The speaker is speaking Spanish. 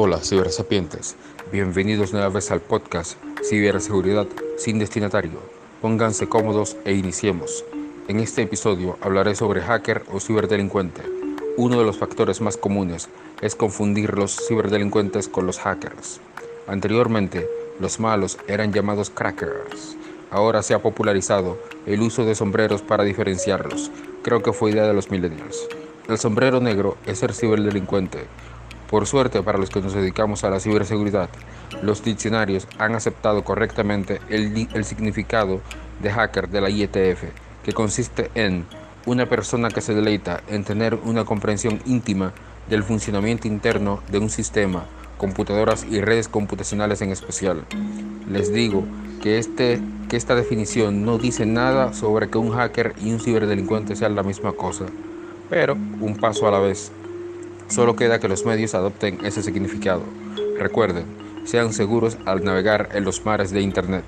Hola cibersapientes, bienvenidos nueva vez al podcast Ciberseguridad sin destinatario. Pónganse cómodos e iniciemos. En este episodio hablaré sobre hacker o ciberdelincuente. Uno de los factores más comunes es confundir los ciberdelincuentes con los hackers. Anteriormente, los malos eran llamados crackers. Ahora se ha popularizado el uso de sombreros para diferenciarlos. Creo que fue idea de los millennials. El sombrero negro es ser ciberdelincuente. Por suerte para los que nos dedicamos a la ciberseguridad, los diccionarios han aceptado correctamente el, significado de hacker de la IETF, que consiste en una persona que se deleita en tener una comprensión íntima del funcionamiento interno de un sistema, computadoras y redes computacionales en especial. Les digo que, este, que esta definición no dice nada sobre que un hacker y un ciberdelincuente sean la misma cosa pero un paso a la vez. Solo queda que los medios adopten ese significado. Recuerden, sean seguros al navegar en los mares de Internet.